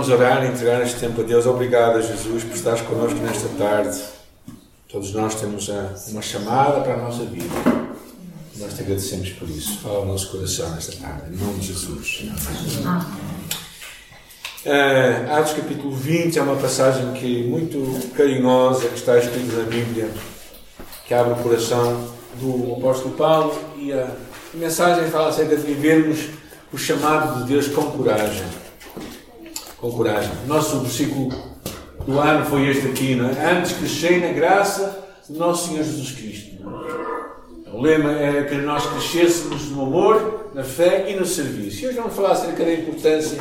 vamos orar e entregar este tempo a Deus. Obrigado, Jesus, por estares connosco nesta tarde. Todos nós temos uma chamada para a nossa vida. Nós te agradecemos por isso. Fala ao nosso coração nesta tarde. Em nome de Jesus. Uh, Atos capítulo 20 é uma passagem que muito carinhosa que está escrita na Bíblia, que abre o coração do apóstolo Paulo e a mensagem fala acerca de vivermos o chamado de Deus com coragem com coragem. O nosso versículo do ano foi este aqui, não é? Antes crescei na graça de nosso Senhor Jesus Cristo. O lema é que nós crescêssemos no amor, na fé e no serviço. E hoje vamos falar acerca da importância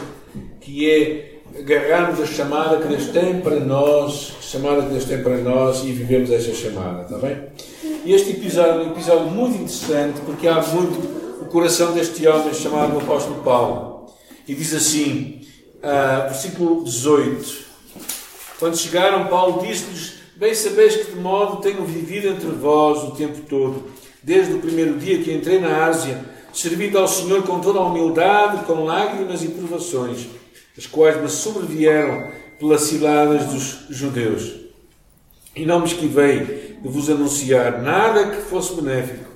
que é agarrarmos a chamada que Deus tem para nós, chamada que Deus tem para nós e vivemos essa chamada, está bem? E este episódio é um episódio muito interessante porque abre muito o coração deste homem chamado Apóstolo Paulo. E diz assim: uh, versículo 18. Quando chegaram, Paulo disse-lhes: Bem sabeis que de modo tenho vivido entre vós o tempo todo, desde o primeiro dia que entrei na Ásia, servindo ao Senhor com toda a humildade, com lágrimas e provações, as quais me sobrevieram pelas ciladas dos judeus. E não me esquivei de vos anunciar nada que fosse benéfico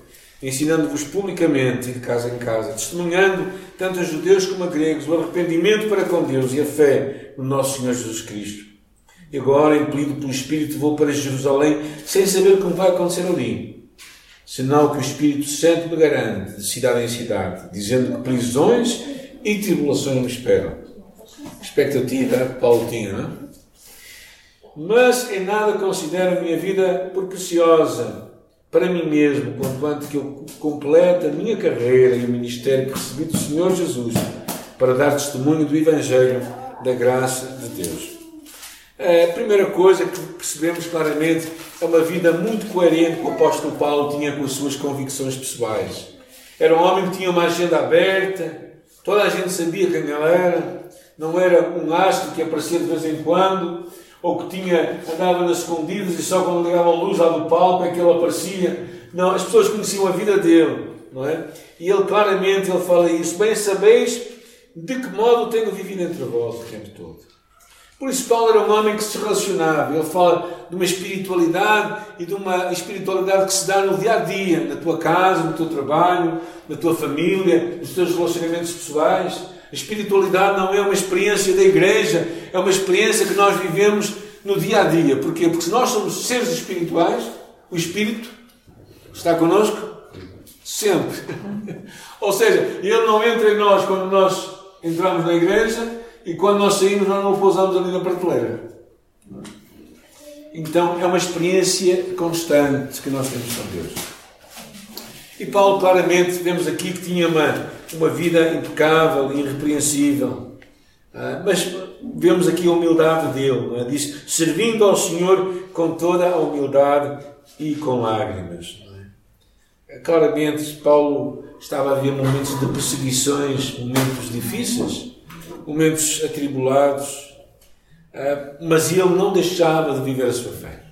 ensinando-vos publicamente e de casa em casa, testemunhando tanto a judeus como a gregos o arrependimento para com Deus e a fé no nosso Senhor Jesus Cristo. E agora, impelido pelo Espírito, vou para Jerusalém sem saber como vai acontecer ali. Senão que o Espírito Santo me garante de cidade em cidade, dizendo que prisões e tribulações me esperam. Expectativa Paulo tinha, não é? Mas em nada considero minha vida por preciosa para mim mesmo, conquanto que eu complete a minha carreira e o ministério que recebi do Senhor Jesus para dar testemunho do Evangelho da graça de Deus. A primeira coisa que percebemos claramente é uma vida muito coerente que o apóstolo Paulo tinha com as suas convicções pessoais. Era um homem que tinha uma agenda aberta, toda a gente sabia quem ele era, não era um astro que aparecia de vez em quando, ou que tinha, andava nas escondidas e só quando ligava a luz lá do palco é que ele aparecia. Não, as pessoas conheciam a vida dele, não é? E ele claramente ele fala isso. Bem sabeis de que modo tenho vivido entre vós o tempo todo. Por isso Paulo era um homem que se relacionava. Ele fala de uma espiritualidade e de uma espiritualidade que se dá no dia a dia, na tua casa, no teu trabalho, na tua família, nos teus relacionamentos pessoais. Espiritualidade não é uma experiência da igreja, é uma experiência que nós vivemos no dia a dia. Porquê? Porque se nós somos seres espirituais, o Espírito está connosco sempre. Ou seja, ele não entra em nós quando nós entramos na igreja e quando nós saímos nós não pousamos ali na prateleira. Então é uma experiência constante que nós temos com Deus. E Paulo claramente vemos aqui que tinha uma, uma vida impecável e irrepreensível. Ah, mas vemos aqui a humildade dele. É? Diz, servindo ao Senhor com toda a humildade e com lágrimas. É? Claramente, Paulo estava a viver momentos de perseguições, momentos difíceis, momentos atribulados, ah, mas ele não deixava de viver a sua fé.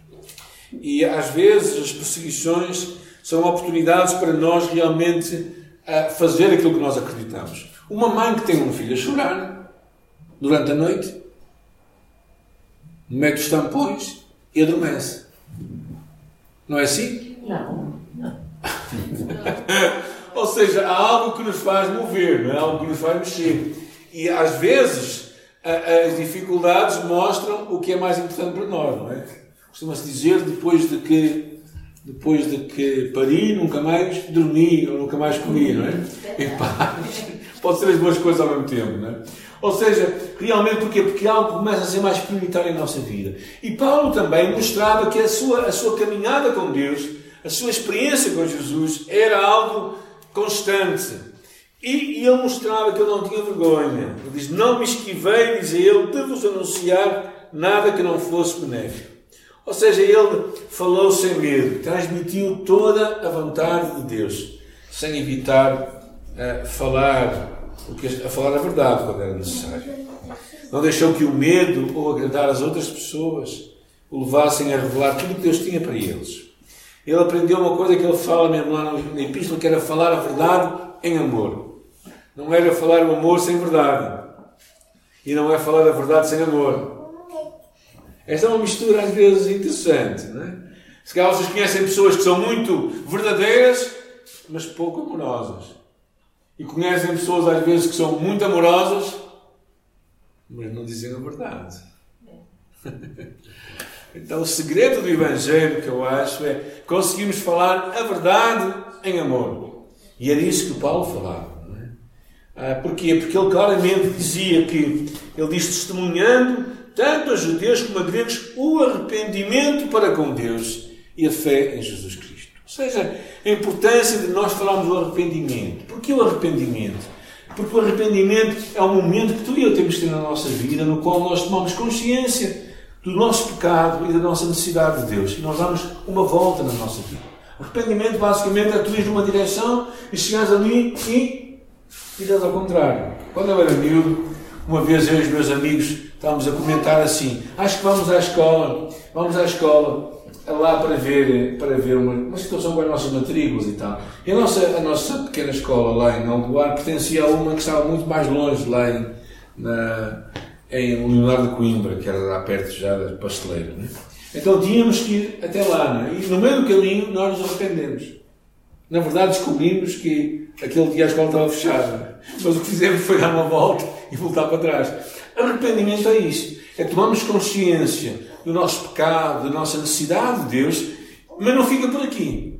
E às vezes as perseguições são oportunidades para nós realmente uh, fazer aquilo que nós acreditamos. Uma mãe que tem um filho a chorar durante a noite mete os tampões e adormece. Não é assim? Não, não. Ou seja, há algo que nos faz mover, não é algo que nos faz mexer. E às vezes as dificuldades mostram o que é mais importante para nós, não é? Costuma-se dizer depois de que depois de que pari, nunca mais dormi ou nunca mais comi, não é? Em paz. Pode ser as duas coisas ao mesmo tempo, não é? Ou seja, realmente porquê? Porque algo começa a ser mais prioritário em nossa vida. E Paulo também mostrava que a sua, a sua caminhada com Deus, a sua experiência com Jesus, era algo constante. E, e ele mostrava que ele não tinha vergonha. Ele diz: Não me esquivei, diz ele, de vos anunciar nada que não fosse benéfico. Ou seja, ele falou sem medo, transmitiu toda a vontade de Deus, sem evitar uh, falar, a falar a verdade quando era necessário. Não deixou que o medo ou agradar as outras pessoas o levassem a revelar tudo o que Deus tinha para eles. Ele aprendeu uma coisa que ele fala mesmo lá na epístola, que era falar a verdade em amor. Não era falar o amor sem verdade. E não é falar a verdade sem amor. Esta é uma mistura às vezes interessante. Não é? Se calhar vocês conhecem pessoas que são muito verdadeiras, mas pouco amorosas. E conhecem pessoas às vezes que são muito amorosas, mas não dizem a verdade. Então, o segredo do Evangelho que eu acho é conseguirmos falar a verdade em amor. E era isso que o Paulo falava. Não é? Ah, porquê? Porque ele claramente dizia que, ele diz testemunhando tanto a judeus como a gregos o arrependimento para com Deus e a fé em Jesus Cristo. Ou seja, a importância de nós falarmos do arrependimento. Porquê o arrependimento? Porque o arrependimento é um momento que tu e eu temos que ter na nossa vida, no qual nós tomamos consciência do nosso pecado e da nossa necessidade de Deus. E nós damos uma volta na nossa vida. Arrependimento, basicamente, é tu ires numa direção e chegares ali e irás ao contrário. Quando eu era miúdo, uma vez eu e os meus amigos estávamos a comentar assim: acho que vamos à escola, vamos à escola lá para ver, para ver uma, uma situação com as nossas matrículas e tal. E a nossa, a nossa pequena escola lá em Algoar pertencia a uma que estava muito mais longe, lá em, na, em Leonardo de Coimbra, que era lá perto já da pasteleira. Né? Então tínhamos que ir até lá, né? e no meio do caminho nós nos arrependemos. Na verdade descobrimos que aquele dia a escola estava fechada, mas o que fizemos foi dar uma volta e voltar para trás. Arrependimento é isso, é tomarmos consciência do nosso pecado, da nossa necessidade de Deus, mas não fica por aqui.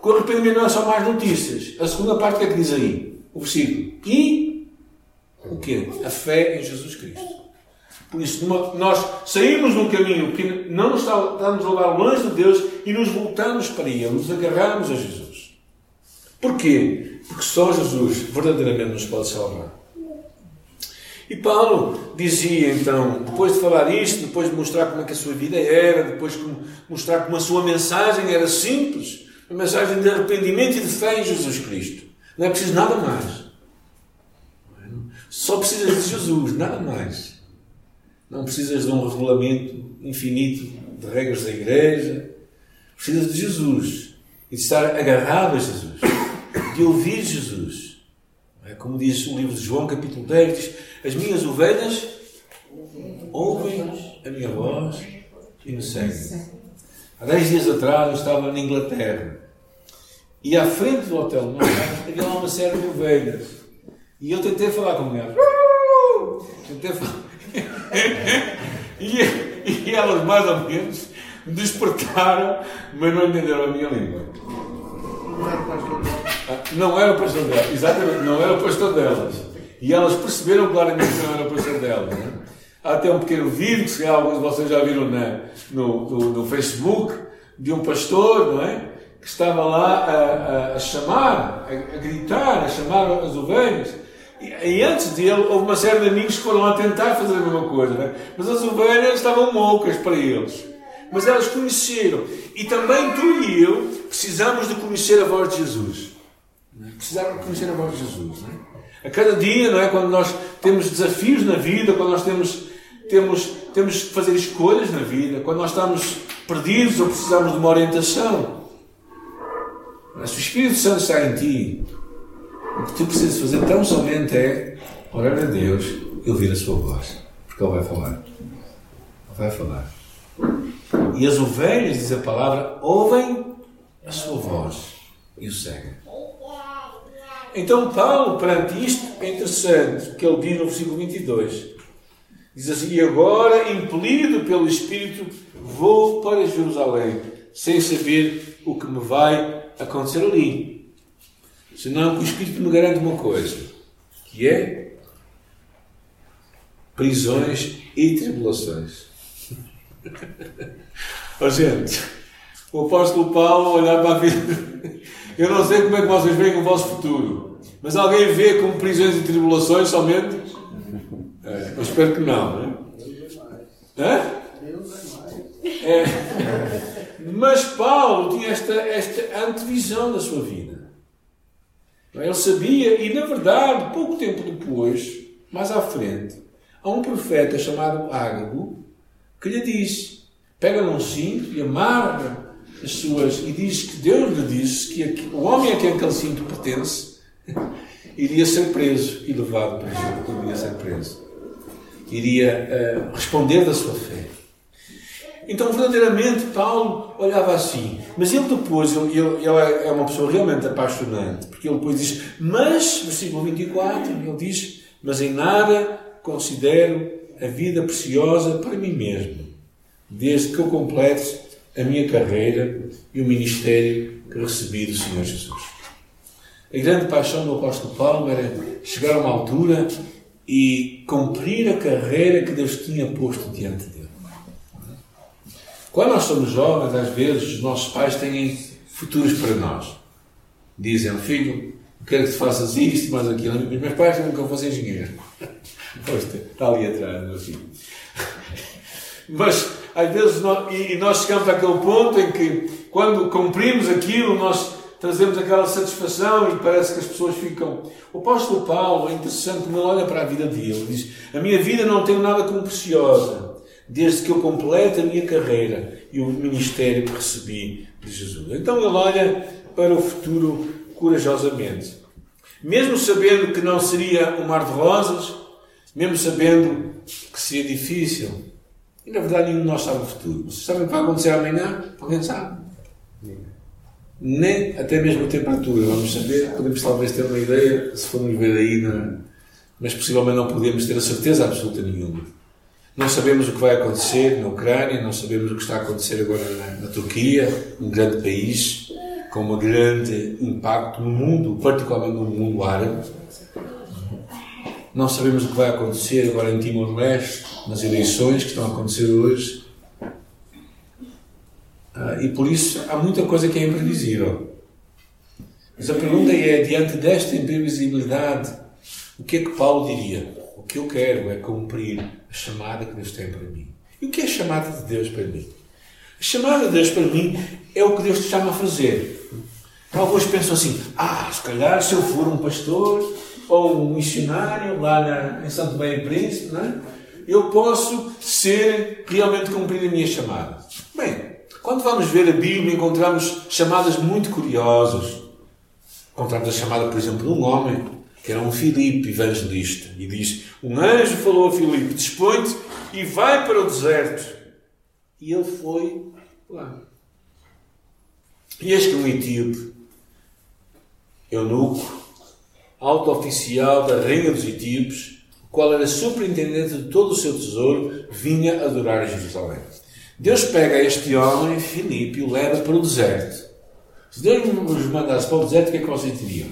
Com arrependimento não é só mais notícias. A segunda parte, o que é que diz aí? O versículo. E o quê? A fé em Jesus Cristo. Por isso, nós saímos num caminho que não está, a nos levar longe de Deus e nos voltamos para Ele, nos agarramos a Jesus. Porquê? Porque só Jesus verdadeiramente nos pode salvar. E Paulo dizia então, depois de falar isto, depois de mostrar como é que a sua vida era, depois de mostrar como a sua mensagem era simples, uma mensagem de arrependimento e de fé em Jesus Cristo. Não é preciso nada mais. Só precisas de Jesus, nada mais. Não precisas de um regulamento infinito de regras da igreja. Precisas de Jesus e de estar agarrado a Jesus, de ouvir Jesus. É como diz o livro de João, capítulo 10, diz, as minhas ovelhas ouvem a minha voz e me seguem. Há dez dias atrás eu estava na Inglaterra e à frente do hotel havia lá uma série de ovelhas. E eu tentei falar com elas. Tentei falar. e, e elas, mais ou menos, despertaram, mas não entenderam a minha língua. Não era o pastor delas. Exatamente, não era o pastor delas. E elas perceberam claramente que não era o pastor delas. Né? Há até um pequeno vídeo que se calhar alguns de vocês já viram no, no, no, Facebook de um pastor, não é? Que estava lá a, a, a chamar, a, a gritar, a chamar as ovelhas. E, antes dele, houve uma série de amigos que foram lá tentar fazer a mesma coisa, né? mas as ovelhas estavam moucas para eles. Mas elas conheceram. E também tu e eu precisamos de conhecer a voz de Jesus. Precisamos de conhecer a voz de Jesus. Né? A cada dia, não é? quando nós temos desafios na vida, quando nós temos, temos, temos de fazer escolhas na vida, quando nós estamos perdidos ou precisamos de uma orientação. Mas se o Espírito Santo está em ti, o que tu precisas fazer tão somente é orar a Deus e ouvir a sua voz. Porque Ele vai falar. Ele vai falar. E as ovelhas, diz a palavra, ouvem a sua voz e o seguem. Então, Paulo, perante isto, é interessante o que ele diz no versículo 22. Diz assim: E agora, impelido pelo Espírito, vou para Jerusalém, sem saber o que me vai acontecer ali Senão o Espírito me garante uma coisa, que é prisões e tribulações. oh, gente, o apóstolo Paulo olhar para a vida. Eu não sei como é que vocês veem o vosso futuro, mas alguém vê como prisões e tribulações somente? É, eu espero que não. Né? Hã? É. Mas Paulo tinha esta, esta antevisão da sua vida. Ele sabia, e na verdade, pouco tempo depois, mais à frente, há um profeta chamado Ágago que lhe diz: pega num cinto e amarra as suas. e diz que Deus lhe disse que o homem a quem aquele cinto pertence iria ser preso e levado para Egito, iria ser preso. iria uh, responder da sua fé. Então, verdadeiramente, Paulo olhava assim. Mas ele depois, ele, ele, é uma pessoa realmente apaixonante, porque ele depois diz, mas, versículo 24, ele diz, mas em nada considero a vida preciosa para mim mesmo, desde que eu complete a minha carreira e o ministério que recebi do Senhor Jesus. A grande paixão do apóstolo Paulo era chegar a uma altura e cumprir a carreira que Deus tinha posto diante dele. Quando nós somos jovens, às vezes os nossos pais têm futuros para nós. Dizem, filho, quero que tu faças isto, mais aquilo. Os meus pais nunca fossem engenheiro. está ali atrás, meu filho. Mas, às vezes, nós, e nós chegamos àquele ponto em que, quando cumprimos aquilo, nós trazemos aquela satisfação e parece que as pessoas ficam. O apóstolo Paulo é interessante como ele olha para a vida dele. Diz: A minha vida não tem nada como preciosa desde que eu complete a minha carreira e o ministério que recebi de Jesus. Então ele olha para o futuro corajosamente. Mesmo sabendo que não seria um mar de rosas, mesmo sabendo que seria difícil, e na verdade nenhum de nós sabe o futuro. Vocês sabem o que vai acontecer amanhã? Alguém sabe? Nem até mesmo a temperatura, vamos saber, podemos talvez ter uma ideia, se formos ver aí, na... mas possivelmente não podemos ter a certeza absoluta nenhuma. Não sabemos o que vai acontecer na Ucrânia, não sabemos o que está a acontecer agora na, na Turquia, um grande país com um grande impacto no mundo, particularmente no mundo árabe. Não sabemos o que vai acontecer agora em Timor-Leste, nas eleições que estão a acontecer hoje. Ah, e por isso há muita coisa que é imprevisível. Mas a pergunta é: diante desta imprevisibilidade, o que é que Paulo diria? O que eu quero é cumprir a chamada que Deus tem para mim. E o que é a chamada de Deus para mim? A chamada de Deus para mim é o que Deus te chama a fazer. Alguns pensam assim: ah, se calhar se eu for um pastor ou um missionário lá na, em Santo e Príncipe, não é? Eu posso ser realmente cumprir a minha chamada. Bem, quando vamos ver a Bíblia, encontramos chamadas muito curiosas. Encontramos a chamada, por exemplo, de um homem que era um Filipe evangelista, e diz: Um anjo falou a Filipe: Dispõe-te e vai para o deserto. E ele foi lá. E eis que um etíope, eunuco, alto oficial da rainha dos etíopes, qual era superintendente de todo o seu tesouro, vinha adorar a Jerusalém. Deus pega este homem, Filipe, e o leva para o deserto. Se Deus nos mandasse para o deserto, o que é que vocês diriam?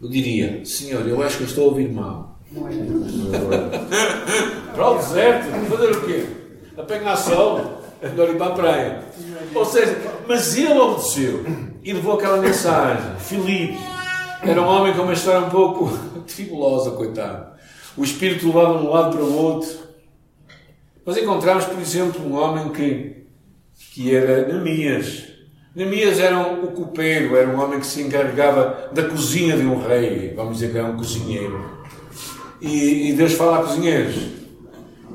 eu diria: Senhor, eu acho que eu estou a ouvir mal. para o deserto, fazer o quê? Apanhar sol, melhor ir para a praia. Ou seja, mas ele obedeceu e levou aquela mensagem. Filipe era um homem com uma história um pouco tribulosa, coitado. O espírito levava de um lado para o outro. Nós encontramos, por exemplo, um homem que, que era Neemias. Neemias era um, o copeiro, era um homem que se encarregava da cozinha de um rei, vamos dizer que era um cozinheiro. E, e Deus fala a cozinheiros.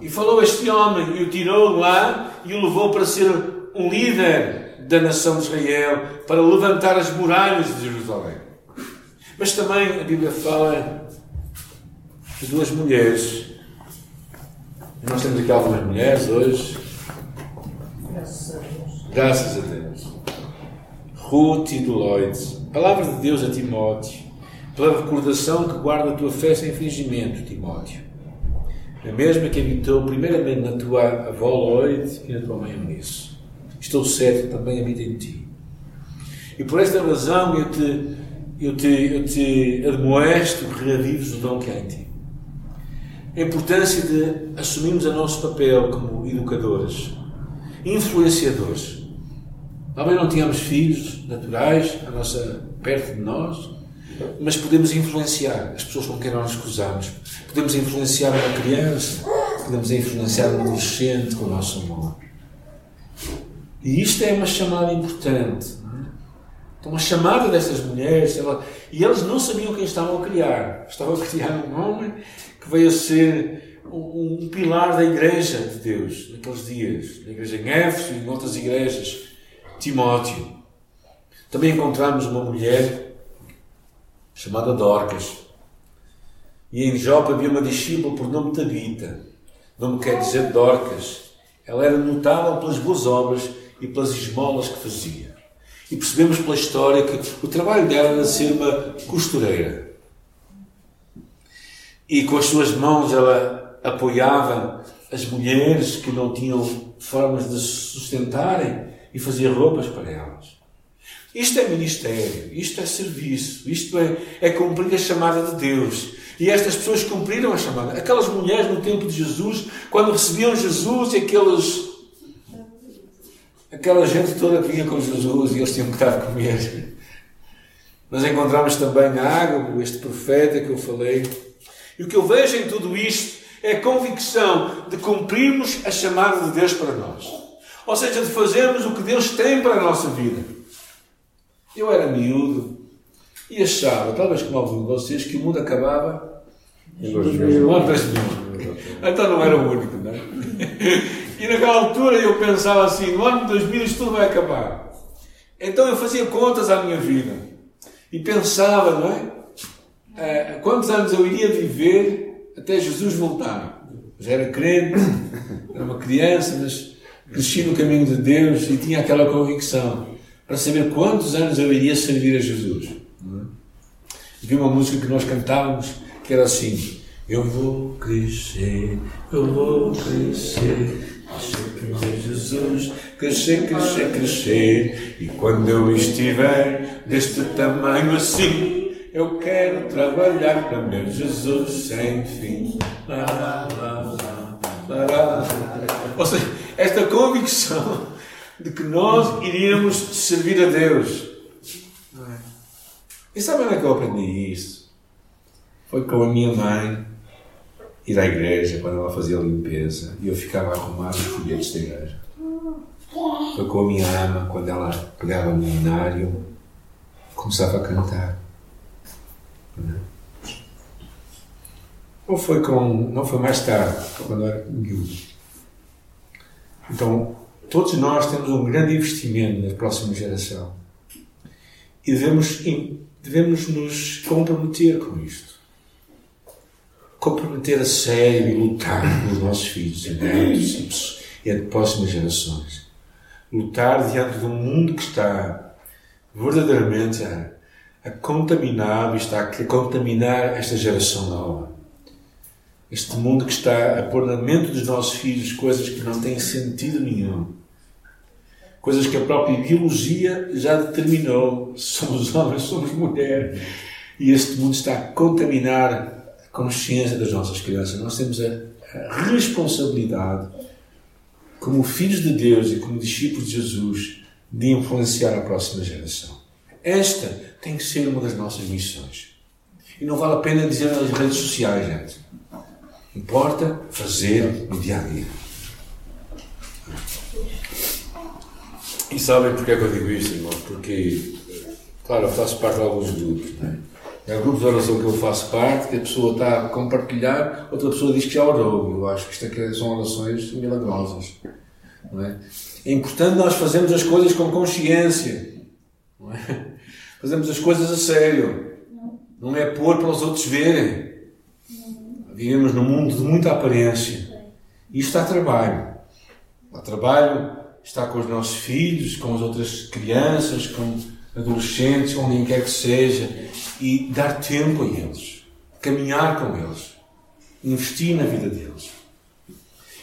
E falou este homem, e o tirou lá e o levou para ser um líder da nação de Israel, para levantar as muralhas de Jerusalém. Mas também a Bíblia fala de duas mulheres. Nós temos aqui algumas mulheres hoje. Graças a Deus. Graças a Deus. Ruth e Lloyd. Palavra de Deus a Timóteo, pela recordação que guarda a tua fé sem fingimento, Timóteo. A mesma que habitou primeiramente na tua avó Lloyd e na tua mãe Eunice. Estou certo também habita em ti. E por esta razão eu te, eu te, eu te admoesto que revives o dom que há em ti. A importância de assumirmos o nosso papel como educadores, influenciadores Talvez não tínhamos filhos naturais a nossa, perto de nós, mas podemos influenciar as pessoas com quem nós nos cruzamos. Podemos influenciar uma criança, podemos influenciar um adolescente com o nosso amor. E isto é uma chamada importante. Então, a chamada destas mulheres, ela, e eles não sabiam quem estavam a criar. Estavam a criar um homem que veio a ser um, um pilar da igreja de Deus naqueles dias, na igreja em Éfeso e em outras igrejas. Timóteo. Também encontramos uma mulher chamada Dorcas. E em Jopa havia uma discípula por nome Tabita, nome quer dizer Dorcas. Ela era notável pelas boas obras e pelas esmolas que fazia. E percebemos pela história que o trabalho dela era ser uma costureira. E com as suas mãos ela apoiava as mulheres que não tinham formas de se sustentarem e fazia roupas para elas. Isto é ministério, isto é serviço, isto é, é cumprir a chamada de Deus. E estas pessoas cumpriram a chamada. Aquelas mulheres no tempo de Jesus, quando recebiam Jesus e aqueles. Aquela gente toda vinha com Jesus e eles tinham que estar a comer. Nós encontramos também na água este profeta que eu falei. E o que eu vejo em tudo isto é a convicção de cumprirmos a chamada de Deus para nós. Ou seja, de fazermos o que Deus tem para a nossa vida. Eu era miúdo e achava, talvez como alguns de vocês, que o mundo acabava em 2000. Então não era o único, não é? E naquela altura eu pensava assim: no ano de 2000 isto tudo vai acabar. Então eu fazia contas à minha vida e pensava, não é? Uh, quantos anos eu iria viver até Jesus voltar? Já era crente, era uma criança, mas cresci no caminho de Deus e tinha aquela convicção para saber quantos anos eu iria servir a Jesus. Havia uma música que nós cantávamos que era assim: Eu vou crescer, eu vou crescer, crescer Jesus, crescer, crescer, crescer, e quando eu estiver deste tamanho assim. Eu quero trabalhar para meu Jesus sem fim. Ou seja, esta convicção de que nós iríamos servir a Deus. E sabe onde é que eu aprendi isso? Foi com a minha mãe ir à igreja quando ela fazia a limpeza e eu ficava a arrumar os folhetos da igreja. Foi com a minha ama quando ela pegava no binário começava a cantar. Ou foi com. Não foi mais tarde, quando era miúdo. Então, todos nós temos um grande investimento na próxima geração. E devemos, devemos nos comprometer com isto. Comprometer a sério e lutar pelos nossos filhos e netos e as próximas gerações. Lutar diante de um mundo que está verdadeiramente a, a contaminar está a contaminar esta geração nova. Este mundo que está a pôr na mente dos nossos filhos coisas que não têm sentido nenhum. Coisas que a própria biologia já determinou. Somos homens, somos mulher. E este mundo está a contaminar consciência das nossas crianças. Nós temos a, responsabilidade, como filhos de Deus e como discípulos de Jesus, de influenciar a próxima geração. Esta tem que ser uma das nossas missões. E não vale a pena dizer nas redes sociais, gente. Importa fazer no dia a dia. E sabem porque é que eu digo isto, irmão? Porque, claro, eu faço parte de alguns grupos, não é? Há grupos de oração que eu faço parte, que a pessoa está a compartilhar, outra pessoa diz que já orou. Eu acho que isto aqui são orações milagrosas. Não é? é importante nós fazermos as coisas com consciência. Não é? Fazemos as coisas a sério. Não é pôr para os outros verem. Vivemos num mundo de muita aparência. E isto dá trabalho. Dá trabalho estar com os nossos filhos, com as outras crianças, com adolescentes, quem quer que seja, e dar tempo a eles, caminhar com eles, investir na vida deles.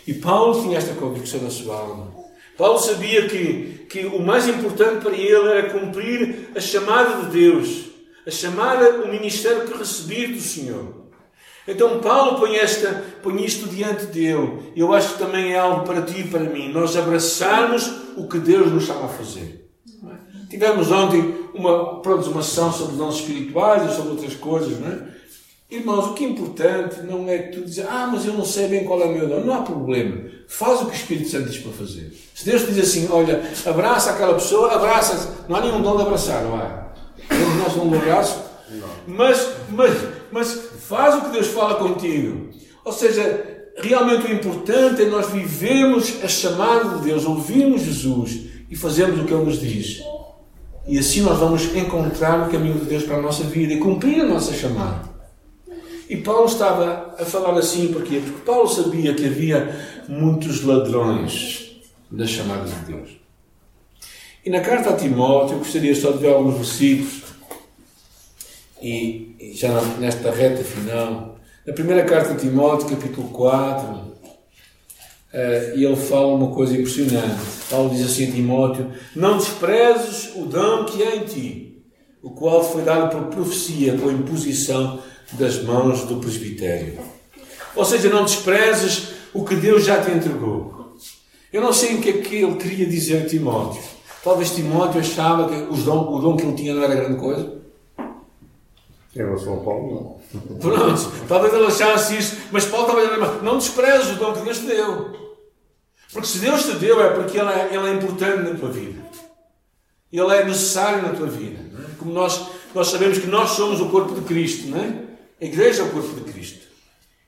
E Paulo tinha esta convicção na sua alma. Paulo sabia que, que o mais importante para ele era cumprir a chamada de Deus, a chamada, o ministério que recebia do Senhor. Então Paulo põe, esta, põe isto diante dele. Eu acho que também é algo para ti e para mim. Nós abraçarmos o que Deus nos estava a fazer. Tivemos ontem uma, pronto, uma sessão sobre dons espirituais e sobre outras coisas, não é? Irmãos, o que é importante não é que tu dizes, ah, mas eu não sei bem qual é o meu dom. Não há problema. Faz o que o Espírito Santo diz para fazer. Se Deus diz assim, olha, abraça aquela pessoa, abraça. Não há nenhum dom de abraçar, não há? Todos nós não abraço. Mas, mas, mas Faz o que Deus fala contigo. Ou seja, realmente o importante é nós vivemos a chamada de Deus, ouvirmos Jesus e fazermos o que Ele nos diz. E assim nós vamos encontrar o caminho de Deus para a nossa vida e cumprir a nossa chamada. E Paulo estava a falar assim porquê? Porque Paulo sabia que havia muitos ladrões da chamada de Deus. E na carta a Timóteo, eu gostaria só de ver alguns versículos, e, e já nesta reta final, na primeira carta a Timóteo, capítulo 4, Uh, e ele fala uma coisa impressionante. Paulo diz assim a Timóteo: Não desprezes o dom que há em ti, o qual foi dado por profecia, por imposição das mãos do presbitério. Ou seja, não desprezes o que Deus já te entregou. Eu não sei o que é que ele queria dizer a Timóteo. Talvez Timóteo achava que o dom que ele tinha não era grande coisa. Em relação a Paulo, não. Pronto, talvez ele achasse isso, mas Paulo dizer: não desprezes o dom que Deus te deu. Porque se Deus te deu é porque Ele é, ele é importante na tua vida. Ele é necessário na tua vida. É? Como nós, nós sabemos que nós somos o corpo de Cristo, não é? A igreja é o corpo de Cristo.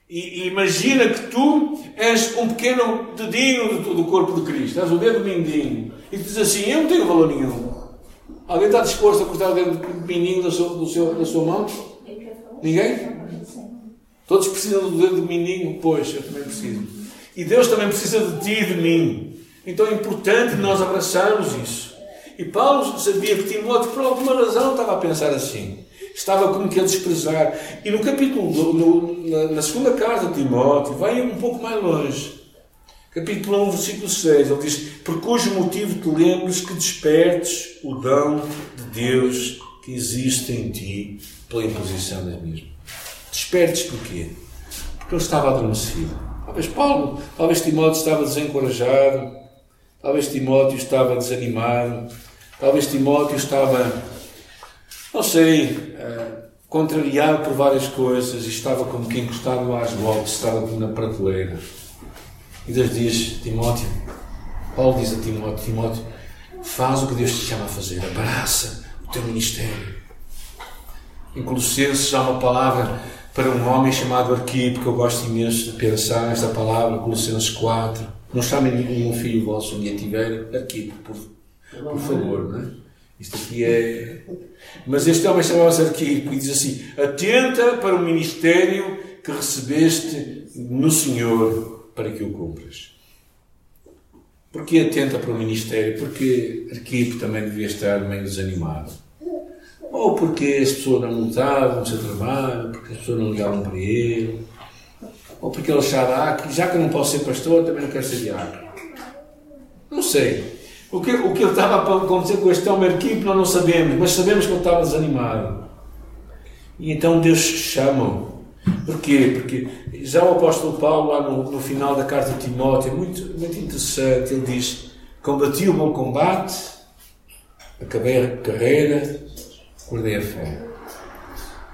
E, e imagina que tu és um pequeno dedinho do, do corpo de Cristo, és o dedo mindinho. E tu dizes assim: Eu não tenho valor nenhum. Alguém está disposto a cortar o dedo mindinho do seu, do seu, da sua mão? Ninguém? Todos precisam do dedo mindinho? Pois, eu também preciso. E Deus também precisa de ti e de mim. Então é importante nós abraçarmos isso. E Paulo sabia que Timóteo, por alguma razão, estava a pensar assim. Estava como que a desprezar. E no capítulo, no, na, na, segunda carta de Timóteo, vai um pouco mais longe. Capítulo 1, versículo 6, ele diz: Por cujo motivo te lembres que despertes o dom de Deus que existe em ti pela imposição das mesmas. Despertes porquê? Porque ele estava adormecido. Talvez Paulo, talvez Timóteo estava desencorajado, talvez Timóteo estava desanimado, talvez Timóteo estava, não sei, uh, contrariado por várias coisas e estava como que encostado às voltas, estava na prateleira. E Deus diz, Timóteo, Paulo diz a Timóteo, Timóteo, faz o que Deus te chama a fazer, abraça o teu ministério. Em Colossenses há uma palavra para um homem chamado Arquipo, que eu gosto imenso de pensar nesta palavra, Colossenses 4. Não chamem nenhum filho vosso onde tiver Arquipo, por, por favor, não é? Isto aqui é. Mas este homem chamava-se Arquipo e diz assim: Atenta para o ministério que recebeste no Senhor para que o cumpras. Porquê atenta para o ministério? Porque Arquipo também devia estar meio desanimado ou porque as pessoas não lutavam no seu trabalho, porque as pessoas não ligavam para ele, ou porque ele achava, ah, já que eu não posso ser pastor, também não quero ser diácono. Não sei. O que, o que ele estava a acontecer com este homem equipe nós não sabemos, mas sabemos que ele estava desanimado. E então Deus chama. Porquê? Porque já o apóstolo Paulo, lá no, no final da carta de Timóteo, é muito, muito interessante. Ele diz: Combati o bom combate, acabei a carreira, guardei a fé.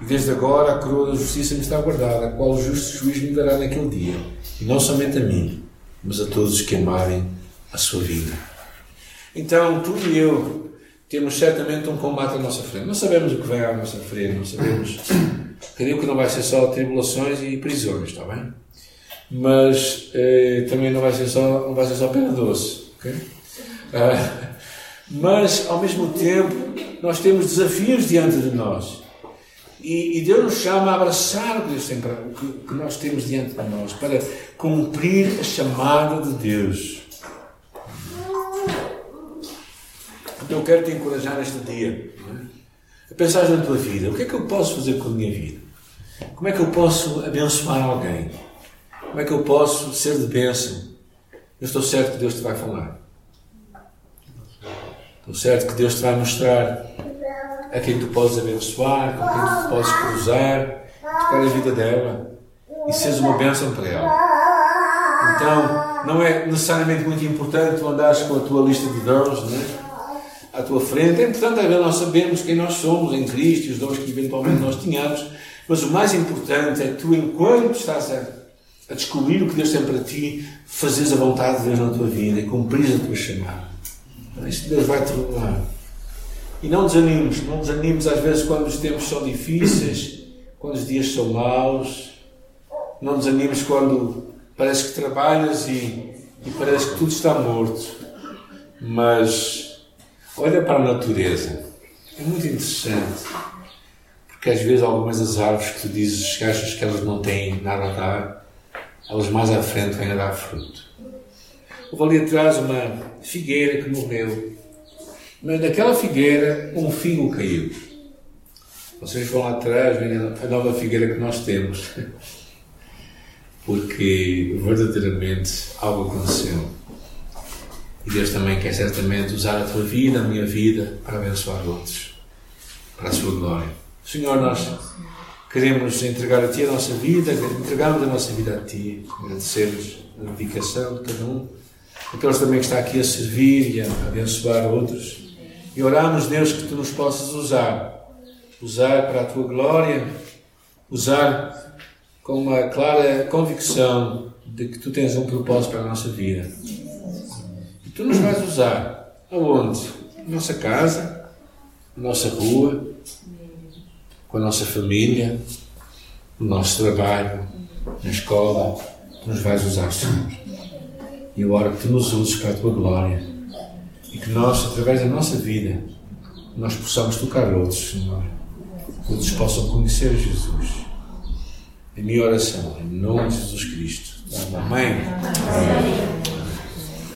E desde agora a coroa da justiça me está guardada, a qual o justo juiz me dará naquele dia. E não somente a mim, mas a todos os que amarem a sua vida. Então, tu e eu temos certamente um combate à nossa frente. Não sabemos o que vem à nossa frente, não sabemos. Creio que não vai ser só tribulações e prisões, está bem? Mas eh, também não vai ser só, não vai ser só pena doce, ok? Ah, mas, ao mesmo tempo, nós temos desafios diante de nós. E, e Deus nos chama a abraçar o que, que nós temos diante de nós, para cumprir a chamada de Deus. Então, eu quero te encorajar neste dia é? A pensar na tua vida. O que é que eu posso fazer com a minha vida? Como é que eu posso abençoar alguém? Como é que eu posso ser de bênção? Eu estou certo que Deus te vai falar. Estou certo que Deus te vai mostrar a quem tu podes abençoar, com quem tu podes cruzar, tocar a vida dela e seres uma bênção para ela. Então, não é necessariamente muito importante tu andares com a tua lista de dons né, à tua frente. É importante é nós sabermos quem nós somos em Cristo e os dons que eventualmente nós tínhamos. Mas o mais importante é tu, enquanto estás a, a descobrir o que Deus tem para ti, fazeres a vontade de Deus na tua vida e cumprir a tua chamada. Isto Deus vai te revelar. E não desanimes, não desanimes às vezes quando os tempos são difíceis, quando os dias são maus. Não desanimes quando parece que trabalhas e, e parece que tudo está morto. Mas olha para a natureza. É muito interessante. Porque às vezes algumas das árvores que tu dizes que achas que elas não têm nada a dar, elas mais à frente vêm a dar fruto. Houve ali atrás uma figueira que morreu. Mas naquela figueira um figo caiu. Vocês vão lá atrás, veem a nova figueira que nós temos. Porque verdadeiramente algo aconteceu. E Deus também quer certamente usar a tua vida, a minha vida, para abençoar outros, para a sua glória. Senhor, nós queremos entregar a Ti a nossa vida, entregamos a nossa vida a Ti, agradecemos a dedicação de cada um, aqueles também que está aqui a servir e a abençoar outros. E oramos, Deus, que Tu nos possas usar, usar para a Tua glória, usar com uma clara convicção de que Tu tens um propósito para a nossa vida. Tu nos vais usar aonde? Nossa casa, nossa rua, com a nossa família, no nosso trabalho, na escola, tu nos vais usar, Senhor. E eu oro que tu nos uses para a tua glória e que nós, através da nossa vida, nós possamos tocar outros, Senhor. Que outros possam conhecer Jesus. A minha oração, em nome de Jesus Cristo. Amém. Amém.